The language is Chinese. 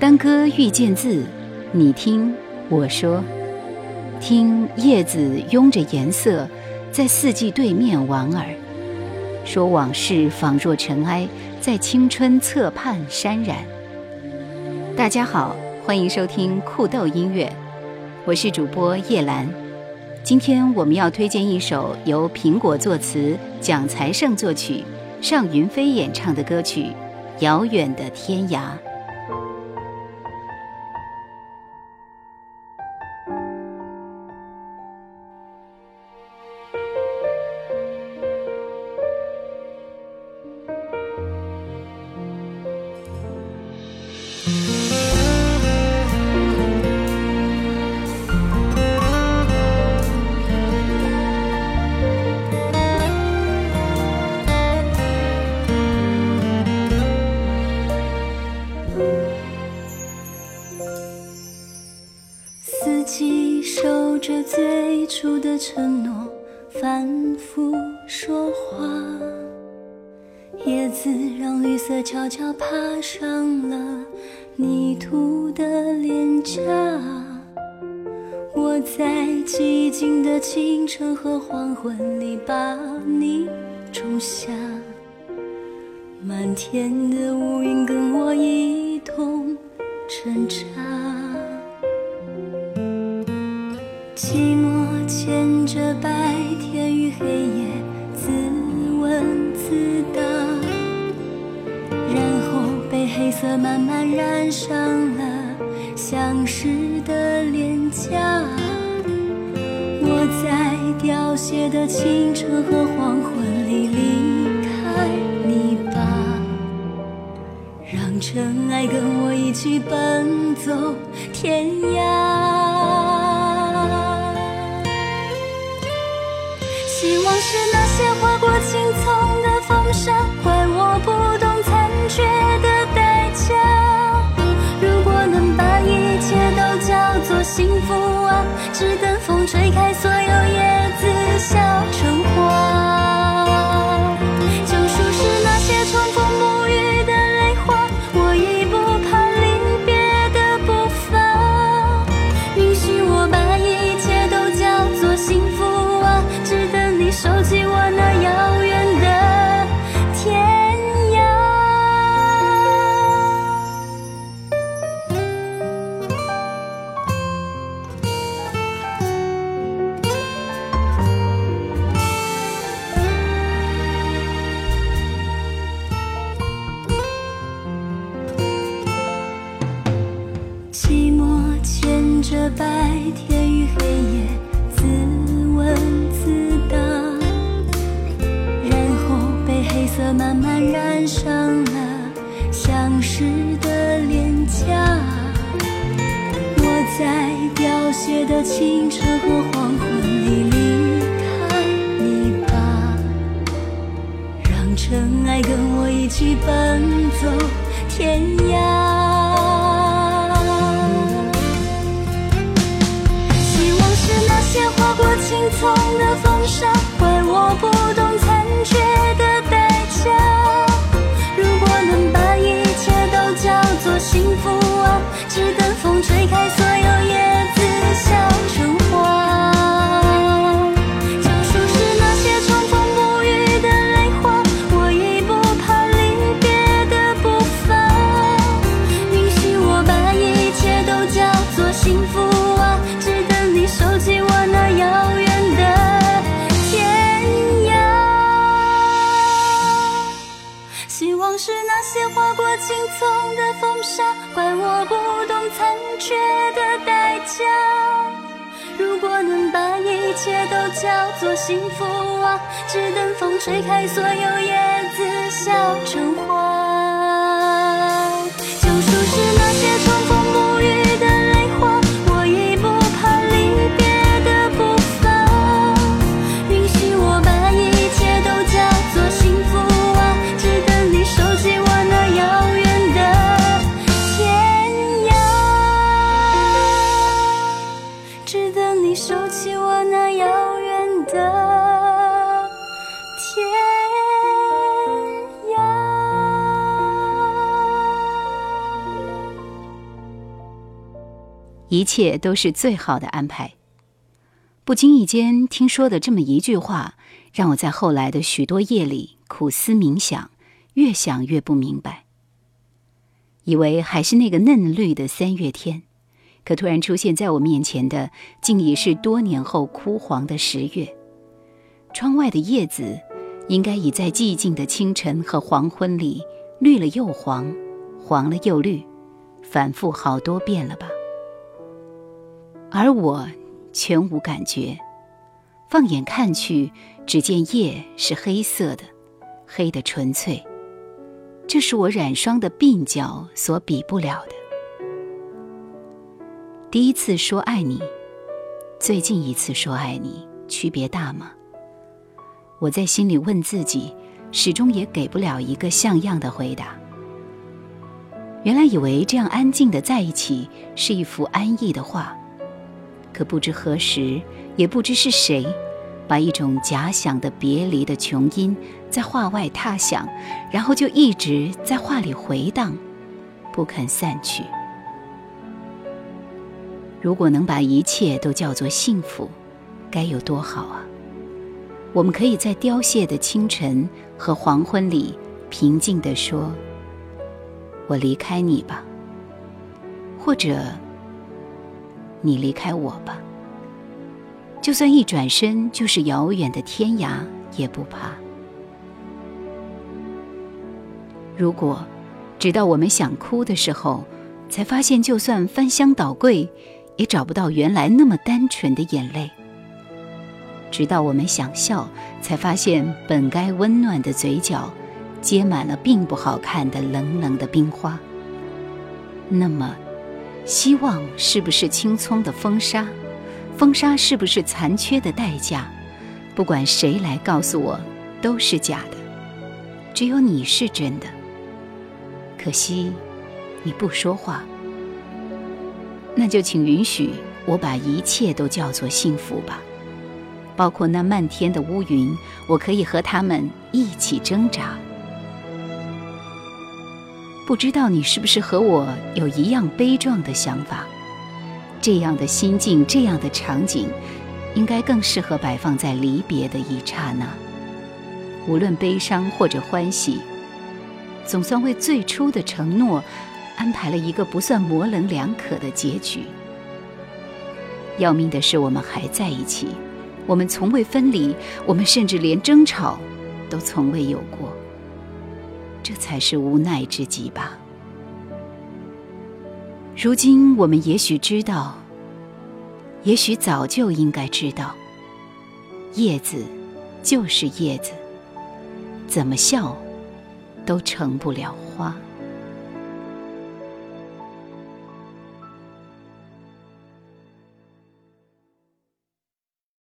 当歌遇见字，你听我说，听叶子拥着颜色，在四季对面莞尔，说往事仿若尘埃，在青春侧畔潸然。大家好，欢迎收听酷豆音乐，我是主播叶兰。今天我们要推荐一首由苹果作词、蒋才胜作曲、尚云飞演唱的歌曲《遥远的天涯》。四季守着最初的承诺，反复说话。叶子让绿色悄悄爬上了泥土的脸颊。我在寂静的清晨和黄昏里把你种下，满天的乌云跟我一同挣扎。寂寞牵着白天与黑夜，色慢慢染上了相识的脸颊。我在凋谢的清晨和黄昏里离开你吧，让尘埃跟我一起奔走天涯。希望是那福啊，只等风吹开慢慢染上了相识的脸颊。我在凋谢的清晨和黄昏风的风沙，怪我不懂残缺的代价。如果能把一切都叫做幸福啊，只等风吹开所有叶子笑成花。一切都是最好的安排。不经意间听说的这么一句话，让我在后来的许多夜里苦思冥想，越想越不明白。以为还是那个嫩绿的三月天，可突然出现在我面前的，竟已是多年后枯黄的十月。窗外的叶子，应该已在寂静的清晨和黄昏里绿了又黄，黄了又绿，反复好多遍了吧。而我全无感觉，放眼看去，只见叶是黑色的，黑的纯粹。这是我染霜的鬓角所比不了的。第一次说爱你，最近一次说爱你，区别大吗？我在心里问自己，始终也给不了一个像样的回答。原来以为这样安静的在一起是一幅安逸的画，可不知何时，也不知是谁。把一种假想的别离的琼音在画外踏响，然后就一直在画里回荡，不肯散去。如果能把一切都叫做幸福，该有多好啊！我们可以在凋谢的清晨和黄昏里平静地说：“我离开你吧。”或者，你离开我吧。就算一转身就是遥远的天涯，也不怕。如果直到我们想哭的时候，才发现就算翻箱倒柜，也找不到原来那么单纯的眼泪；直到我们想笑，才发现本该温暖的嘴角，结满了并不好看的冷冷的冰花。那么，希望是不是青葱的风沙？风沙是不是残缺的代价？不管谁来告诉我，都是假的。只有你是真的。可惜，你不说话。那就请允许我把一切都叫做幸福吧，包括那漫天的乌云，我可以和他们一起挣扎。不知道你是不是和我有一样悲壮的想法？这样的心境，这样的场景，应该更适合摆放在离别的一刹那。无论悲伤或者欢喜，总算为最初的承诺安排了一个不算模棱两可的结局。要命的是，我们还在一起，我们从未分离，我们甚至连争吵都从未有过。这才是无奈之极吧。如今我们也许知道，也许早就应该知道，叶子就是叶子，怎么笑都成不了花。